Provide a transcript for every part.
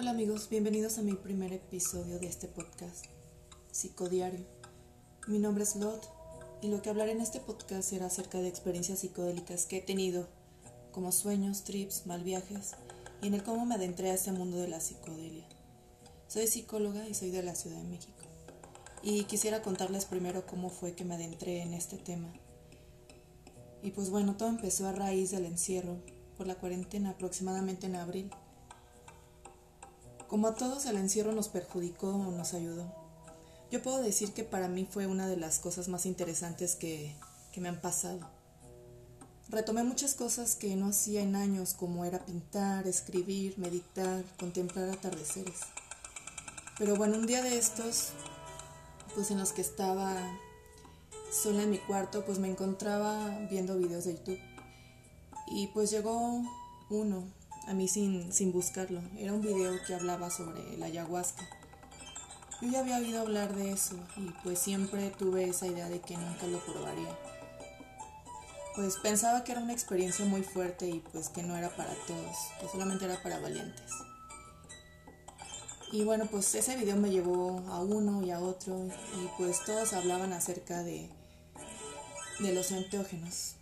Hola amigos, bienvenidos a mi primer episodio de este podcast, Psicodiario. Mi nombre es Lot y lo que hablaré en este podcast será acerca de experiencias psicodélicas que he tenido, como sueños, trips, mal viajes y en el cómo me adentré a este mundo de la psicodelia. Soy psicóloga y soy de la Ciudad de México. Y quisiera contarles primero cómo fue que me adentré en este tema. Y pues bueno, todo empezó a raíz del encierro por la cuarentena aproximadamente en abril. Como a todos el encierro nos perjudicó o nos ayudó. Yo puedo decir que para mí fue una de las cosas más interesantes que, que me han pasado. Retomé muchas cosas que no hacía en años, como era pintar, escribir, meditar, contemplar atardeceres. Pero bueno, un día de estos, pues en los que estaba sola en mi cuarto, pues me encontraba viendo videos de YouTube. Y pues llegó uno a mí sin, sin buscarlo. Era un video que hablaba sobre la ayahuasca. Yo ya había oído hablar de eso y pues siempre tuve esa idea de que nunca lo probaría. Pues pensaba que era una experiencia muy fuerte y pues que no era para todos, que solamente era para valientes. Y bueno, pues ese video me llevó a uno y a otro y pues todos hablaban acerca de, de los enteógenos.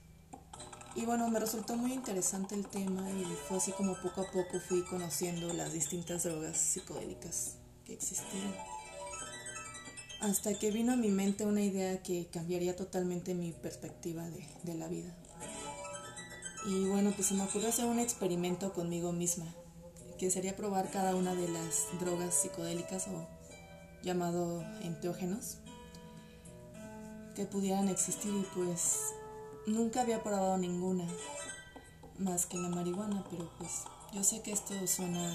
Y bueno, me resultó muy interesante el tema y fue así como poco a poco fui conociendo las distintas drogas psicodélicas que existían. Hasta que vino a mi mente una idea que cambiaría totalmente mi perspectiva de, la vida. Y bueno, pues se me ocurrió hacer un experimento conmigo misma, que sería probar cada una de las drogas psicodélicas o llamado enteógenos que pudieran existir y pues nunca había probado ninguna más que la marihuana, pero pues yo sé que esto suena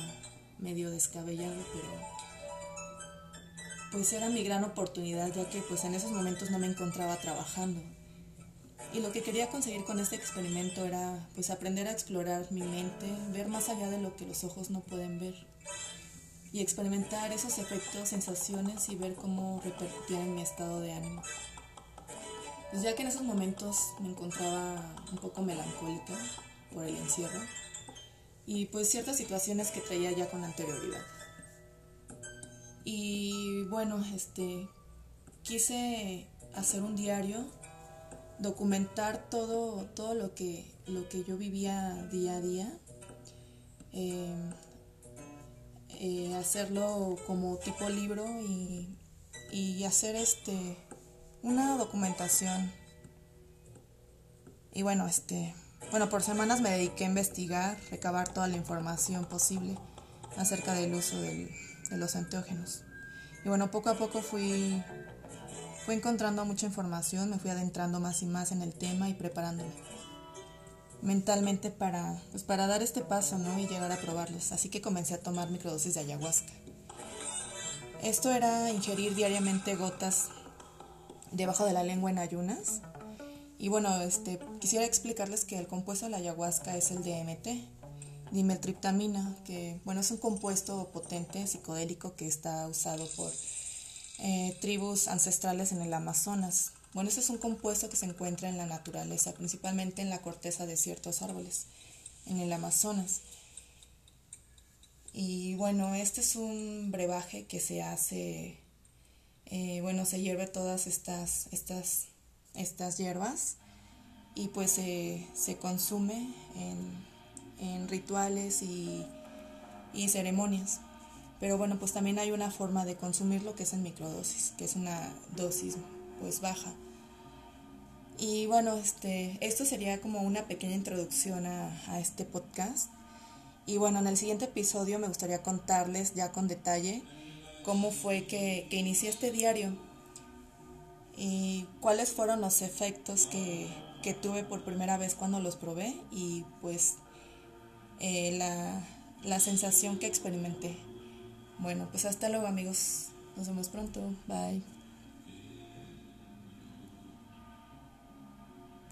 medio descabellado, pero pues era mi gran oportunidad ya que pues en esos momentos no me encontraba trabajando. Y lo que quería conseguir con este experimento era pues aprender a explorar mi mente, ver más allá de lo que los ojos no pueden ver y experimentar esos efectos, sensaciones y ver cómo repercutían en mi estado de ánimo. Pues ya que en esos momentos me encontraba un poco melancólica por el encierro y pues ciertas situaciones que traía ya con anterioridad. Y bueno, este quise hacer un diario, documentar todo, todo lo que, lo que yo vivía día a día. Eh, eh, hacerlo como tipo libro y, y hacer este una documentación. Y bueno, este, bueno, por semanas me dediqué a investigar, recabar toda la información posible acerca del uso de los anteógenos. Y bueno, poco a poco fui, fui encontrando mucha información, me fui adentrando más y más en el tema y preparándome mentalmente para, pues para dar este paso ¿no? y llegar a probarlos. Así que comencé a tomar microdosis de ayahuasca. Esto era ingerir diariamente gotas debajo de la lengua en ayunas. Y bueno, este, quisiera explicarles que el compuesto de la ayahuasca es el DMT, dimetriptamina, que bueno, es un compuesto potente psicodélico que está usado por eh, tribus ancestrales en el Amazonas. Bueno, este es un compuesto que se encuentra en la naturaleza, principalmente en la corteza de ciertos árboles, en el Amazonas. Y bueno, este es un brebaje que se hace eh, bueno, se hierve todas estas, estas, estas hierbas y pues se consume en, rituales y, ceremonias. Pero bueno, pues también hay una forma de consumirlo que es en microdosis, que es una dosis pues baja. Y bueno, este, esto sería como una pequeña introducción a, a este podcast. Y bueno, en el siguiente episodio me gustaría contarles ya con detalle cómo fue que, inicié este diario y cuáles fueron los efectos que, tuve por primera vez cuando los probé y pues eh, la, la sensación que experimenté. Bueno, pues hasta luego amigos. Nos vemos pronto. Bye.